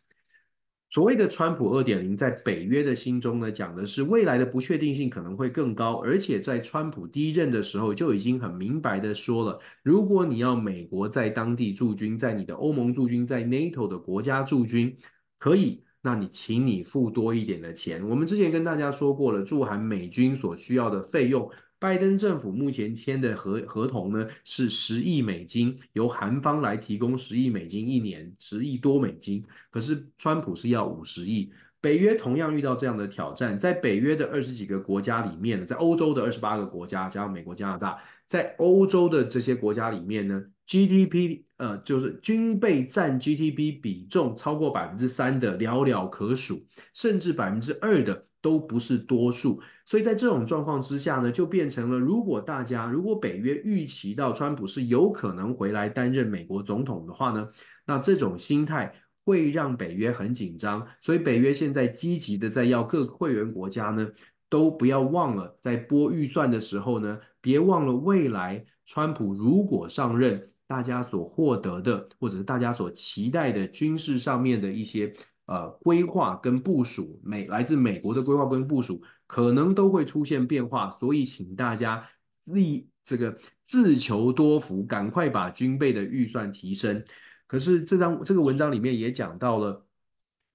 所谓的川普二点零，在北约的心中呢，讲的是未来的不确定性可能会更高，而且在川普第一任的时候就已经很明白的说了，如果你要美国在当地驻军，在你的欧盟驻军，在 NATO 的国家驻军，可以，那你请你付多一点的钱。我们之前跟大家说过了，驻韩美军所需要的费用。拜登政府目前签的合合同呢，是十亿美金，由韩方来提供十亿美金一年，十亿多美金。可是川普是要五十亿。北约同样遇到这样的挑战，在北约的二十几个国家里面呢，在欧洲的二十八个国家加上美国、加拿大，在欧洲的这些国家里面呢，GDP 呃就是军备占 GDP 比重超过百分之三的寥寥可数，甚至百分之二的都不是多数。所以在这种状况之下呢，就变成了，如果大家如果北约预期到川普是有可能回来担任美国总统的话呢，那这种心态会让北约很紧张。所以北约现在积极的在要各个会员国家呢，都不要忘了在拨预算的时候呢，别忘了未来川普如果上任，大家所获得的或者是大家所期待的军事上面的一些呃规划跟部署，美来自美国的规划跟部署。可能都会出现变化，所以请大家立这个自求多福，赶快把军备的预算提升。可是这张这个文章里面也讲到了，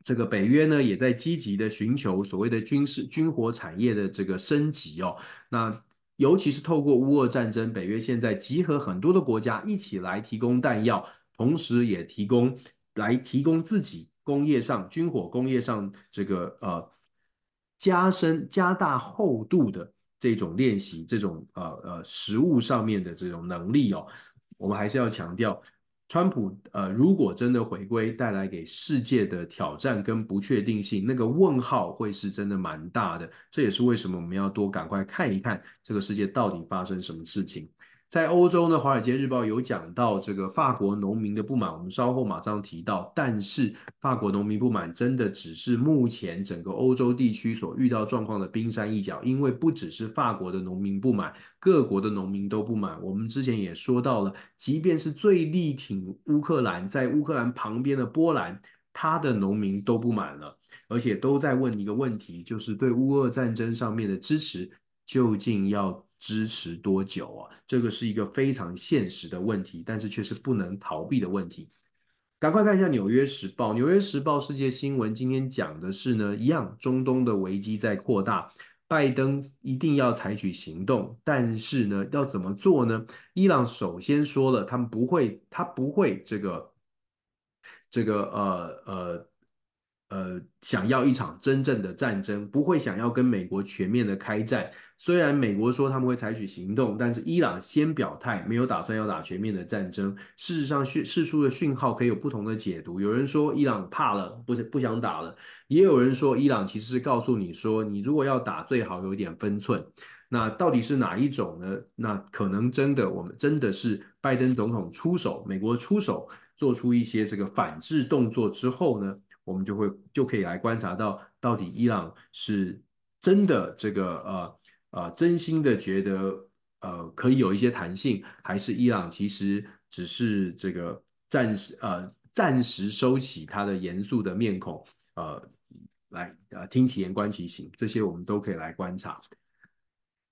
这个北约呢也在积极的寻求所谓的军事军火产业的这个升级哦。那尤其是透过乌俄战争，北约现在集合很多的国家一起来提供弹药，同时也提供来提供自己工业上军火工业上这个呃加深加大厚度的这种练习，这种呃呃实物上面的这种能力哦，我们还是要强调。川普呃，如果真的回归，带来给世界的挑战跟不确定性，那个问号会是真的蛮大的。这也是为什么我们要多赶快看一看这个世界到底发生什么事情。在欧洲呢，《华尔街日报》有讲到这个法国农民的不满，我们稍后马上提到。但是，法国农民不满真的只是目前整个欧洲地区所遇到状况的冰山一角，因为不只是法国的农民不满，各国的农民都不满。我们之前也说到了，即便是最力挺乌克兰，在乌克兰旁边的波兰，他的农民都不满了，而且都在问一个问题，就是对乌俄战争上面的支持究竟要支持多久啊？这个是一个非常现实的问题，但是却是不能逃避的问题。赶快看一下《纽约时报》，《纽约时报》世界新闻今天讲的是呢，一样中东的危机在扩大，拜登一定要采取行动，但是呢，要怎么做呢？伊朗首先说了，他们不会，他不会这个这个呃呃。呃，想要一场真正的战争，不会想要跟美国全面的开战。虽然美国说他们会采取行动，但是伊朗先表态，没有打算要打全面的战争。事实上，讯释出的讯号可以有不同的解读。有人说伊朗怕了，不是不想打了；也有人说伊朗其实是告诉你说，你如果要打，最好有一点分寸。那到底是哪一种呢？那可能真的，我们真的是拜登总统出手，美国出手，做出一些这个反制动作之后呢？我们就会就可以来观察到，到底伊朗是真的这个呃呃真心的觉得呃可以有一些弹性，还是伊朗其实只是这个暂时呃暂时收起他的严肃的面孔，呃来呃听其言观其行，这些我们都可以来观察。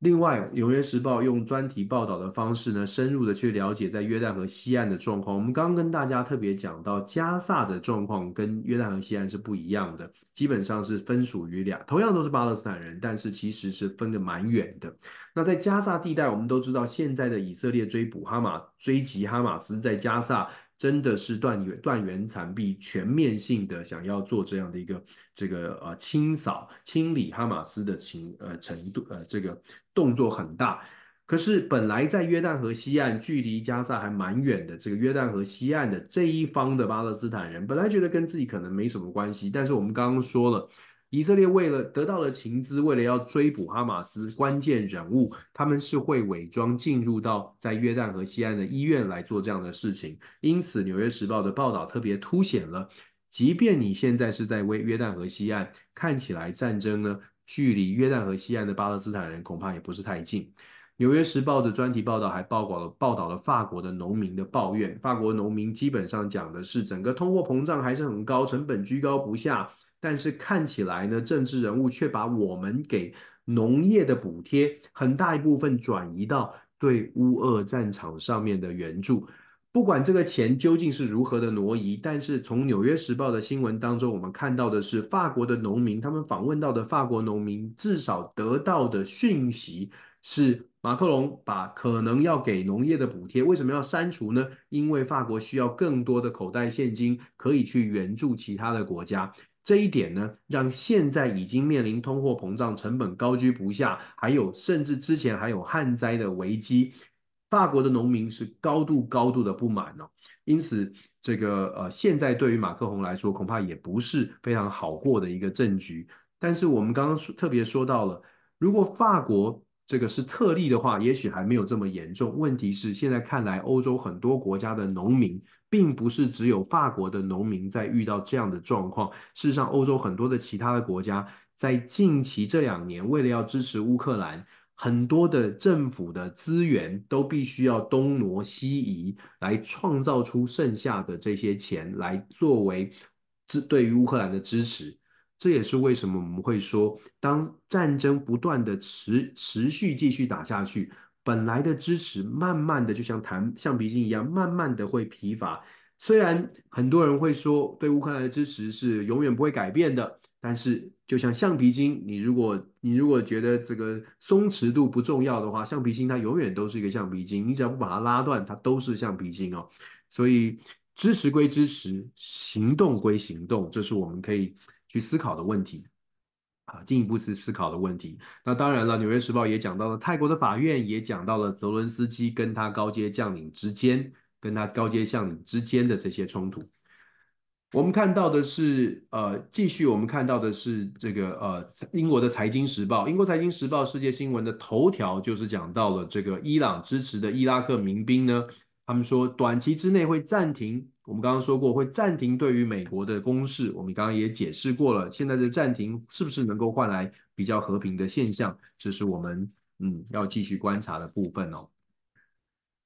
另外，《纽约时报》用专题报道的方式呢，深入的去了解在约旦河西岸的状况。我们刚刚跟大家特别讲到，加萨的状况跟约旦河西岸是不一样的，基本上是分属于俩，同样都是巴勒斯坦人，但是其实是分得蛮远的。那在加萨地带，我们都知道，现在的以色列追捕哈马、追击哈马斯，在加萨。真的是断垣断垣残壁，全面性的想要做这样的一个这个呃清扫清理哈马斯的情呃程度呃这个动作很大。可是本来在约旦河西岸，距离加萨还蛮远的，这个约旦河西岸的这一方的巴勒斯坦人，本来觉得跟自己可能没什么关系，但是我们刚刚说了。以色列为了得到了情资，为了要追捕哈马斯关键人物，他们是会伪装进入到在约旦河西岸的医院来做这样的事情。因此，《纽约时报》的报道特别凸显了，即便你现在是在为约旦河西岸，看起来战争呢，距离约旦河西岸的巴勒斯坦人恐怕也不是太近。《纽约时报》的专题报道还报道了报道了法国的农民的抱怨，法国农民基本上讲的是整个通货膨胀还是很高，成本居高不下。但是看起来呢，政治人物却把我们给农业的补贴很大一部分转移到对乌俄战场上面的援助。不管这个钱究竟是如何的挪移，但是从《纽约时报》的新闻当中，我们看到的是法国的农民，他们访问到的法国农民至少得到的讯息是，马克龙把可能要给农业的补贴为什么要删除呢？因为法国需要更多的口袋现金，可以去援助其他的国家。这一点呢，让现在已经面临通货膨胀、成本高居不下，还有甚至之前还有旱灾的危机，法国的农民是高度高度的不满哦。因此，这个呃，现在对于马克宏来说，恐怕也不是非常好过的一个政局。但是我们刚刚说特别说到了，如果法国这个是特例的话，也许还没有这么严重。问题是现在看来，欧洲很多国家的农民。并不是只有法国的农民在遇到这样的状况。事实上，欧洲很多的其他的国家在近期这两年，为了要支持乌克兰，很多的政府的资源都必须要东挪西移，来创造出剩下的这些钱，来作为支对于乌克兰的支持。这也是为什么我们会说，当战争不断的持持续继续打下去。本来的支持，慢慢的就像弹橡皮筋一样，慢慢的会疲乏。虽然很多人会说，对乌克兰的支持是永远不会改变的，但是就像橡皮筋，你如果你如果觉得这个松弛度不重要的话，橡皮筋它永远都是一个橡皮筋，你只要不把它拉断，它都是橡皮筋哦。所以支持归支持，行动归行动，这是我们可以去思考的问题。啊，进一步去思考的问题。那当然了，《纽约时报》也讲到了泰国的法院，也讲到了泽伦斯基跟他高阶将领之间，跟他高阶将领之间的这些冲突。我们看到的是，呃，继续我们看到的是这个，呃，英国的《财经时报》，英国《财经时报》世界新闻的头条就是讲到了这个伊朗支持的伊拉克民兵呢，他们说短期之内会暂停。我们刚刚说过会暂停对于美国的攻势，我们刚刚也解释过了。现在的暂停是不是能够换来比较和平的现象？这是我们嗯要继续观察的部分哦。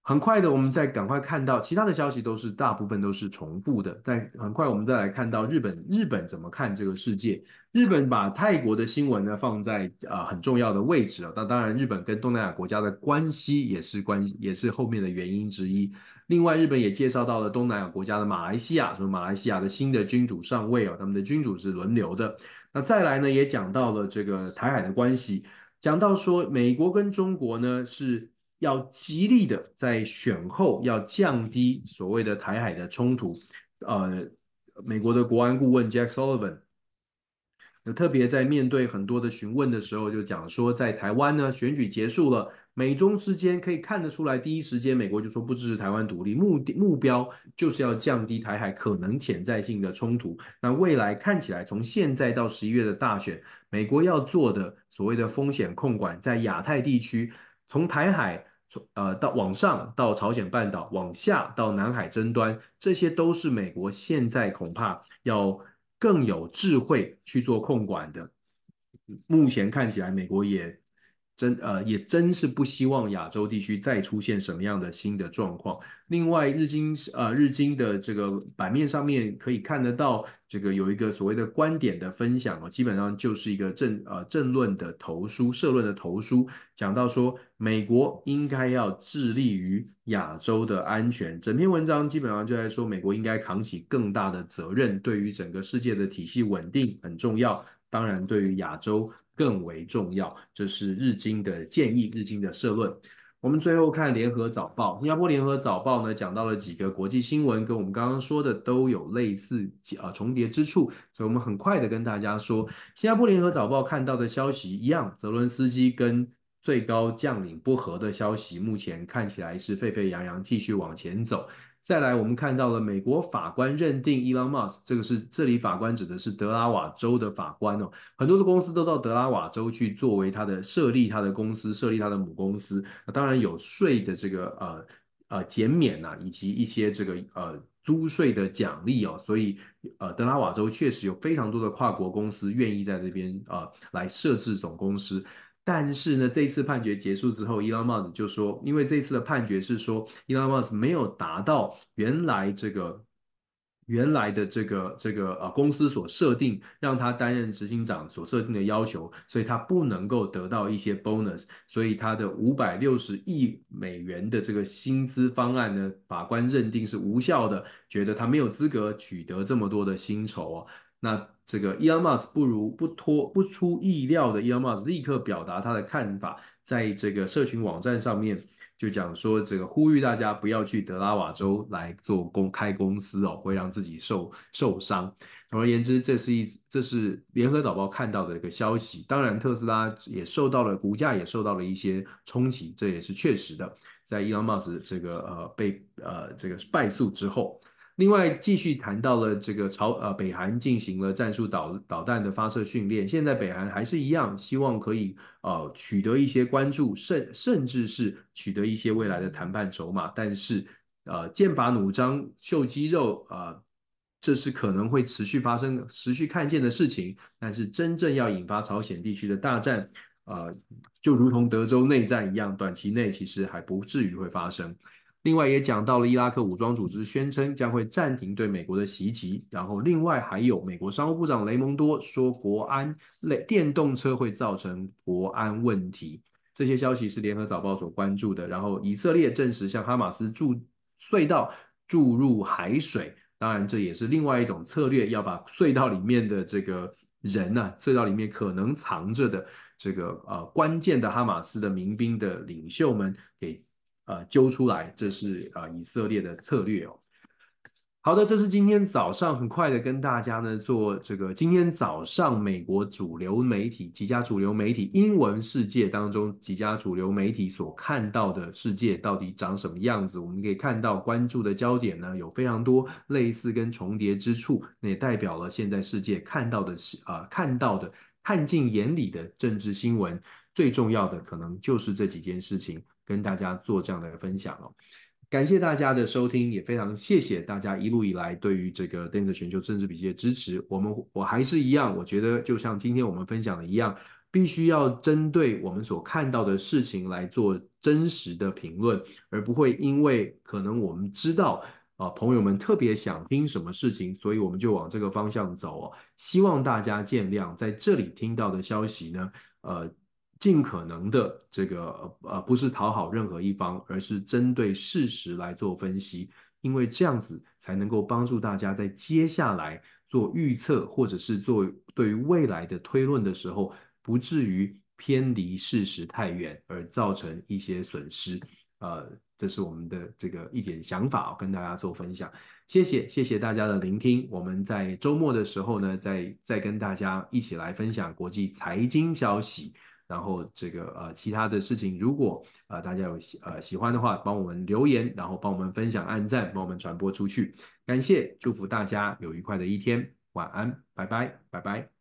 很快的，我们再赶快看到其他的消息，都是大部分都是重复的。但很快，我们再来看到日本，日本怎么看这个世界？日本把泰国的新闻呢放在、呃、很重要的位置啊。那当然，日本跟东南亚国家的关系也是关，也是后面的原因之一。另外，日本也介绍到了东南亚国家的马来西亚，说马来西亚的新的君主上位哦，他们的君主是轮流的。那再来呢，也讲到了这个台海的关系，讲到说美国跟中国呢是。要极力的在选后要降低所谓的台海的冲突，呃，美国的国安顾问 Jack Sullivan 特别在面对很多的询问的时候，就讲说，在台湾呢选举结束了，美中之间可以看得出来，第一时间美国就说不支持台湾独立，目的目标就是要降低台海可能潜在性的冲突。那未来看起来，从现在到十一月的大选，美国要做的所谓的风险控管，在亚太地区，从台海。从呃到往上到朝鲜半岛，往下到南海争端，这些都是美国现在恐怕要更有智慧去做控管的。目前看起来，美国也。真呃也真是不希望亚洲地区再出现什么样的新的状况。另外，日经呃日经的这个版面上面可以看得到，这个有一个所谓的观点的分享哦，基本上就是一个政呃政论的投书、社论的投书，讲到说美国应该要致力于亚洲的安全。整篇文章基本上就在说，美国应该扛起更大的责任，对于整个世界的体系稳定很重要。当然，对于亚洲。更为重要，这是日经的建议，日经的社论。我们最后看联合早报，新加坡联合早报呢讲到了几个国际新闻，跟我们刚刚说的都有类似啊重叠之处，所以我们很快的跟大家说，新加坡联合早报看到的消息一样，泽伦斯基跟最高将领不和的消息，目前看起来是沸沸扬扬，继续往前走。再来，我们看到了美国法官认定伊朗马斯，这个是这里法官指的是德拉瓦州的法官哦。很多的公司都到德拉瓦州去作为他的设立他的公司，设立他的母公司。当然有税的这个呃呃减免呐、以及一些这个呃租税的奖励哦。所以呃德拉瓦州确实有非常多的跨国公司愿意在这边呃来设置总公司。但是呢，这一次判决结束之后，伊朗马斯就说，因为这次的判决是说，伊朗马斯没有达到原来这个原来的这个这个呃公司所设定让他担任执行长所设定的要求，所以他不能够得到一些 bonus，所以他的五百六十亿美元的这个薪资方案呢，法官认定是无效的，觉得他没有资格取得这么多的薪酬哦。那这个伊隆马斯不如不脱不出意料的，伊隆马斯立刻表达他的看法，在这个社群网站上面就讲说，这个呼吁大家不要去德拉瓦州来做公开公司哦，会让自己受受伤。总而言之，这是一这是联合早报看到的一个消息。当然，特斯拉也受到了股价也受到了一些冲击，这也是确实的。在伊隆马斯这个呃被呃这个败诉之后。另外，继续谈到了这个朝呃北韩进行了战术导导弹的发射训练，现在北韩还是一样，希望可以呃取得一些关注，甚甚至是取得一些未来的谈判筹码。但是呃剑拔弩张秀肌肉啊、呃，这是可能会持续发生、持续看见的事情。但是真正要引发朝鲜地区的大战，呃，就如同德州内战一样，短期内其实还不至于会发生。另外也讲到了伊拉克武装组织宣称将会暂停对美国的袭击，然后另外还有美国商务部长雷蒙多说国安类电动车会造成国安问题，这些消息是联合早报所关注的。然后以色列证实向哈马斯注隧道注入海水，当然这也是另外一种策略，要把隧道里面的这个人呢、啊，隧道里面可能藏着的这个呃关键的哈马斯的民兵的领袖们给。呃，揪出来，这是呃以色列的策略哦。好的，这是今天早上很快的跟大家呢做这个今天早上美国主流媒体几家主流媒体英文世界当中几家主流媒体所看到的世界到底长什么样子？我们可以看到关注的焦点呢有非常多类似跟重叠之处，那也代表了现在世界看到的是啊、呃、看到的看进眼里的政治新闻，最重要的可能就是这几件事情，跟大家做这样的分享哦。感谢大家的收听，也非常谢谢大家一路以来对于这个电子全球政治笔记的支持。我们我还是一样，我觉得就像今天我们分享的一样，必须要针对我们所看到的事情来做真实的评论，而不会因为可能我们知道啊朋友们特别想听什么事情，所以我们就往这个方向走哦。希望大家见谅，在这里听到的消息呢，呃。尽可能的这个呃不是讨好任何一方，而是针对事实来做分析，因为这样子才能够帮助大家在接下来做预测或者是做对于未来的推论的时候，不至于偏离事实太远而造成一些损失。呃，这是我们的这个一点想法，跟大家做分享。谢谢，谢谢大家的聆听。我们在周末的时候呢，再再跟大家一起来分享国际财经消息。然后这个呃其他的事情，如果呃大家有喜呃喜欢的话，帮我们留言，然后帮我们分享、按赞，帮我们传播出去。感谢，祝福大家有愉快的一天，晚安，拜拜，拜拜。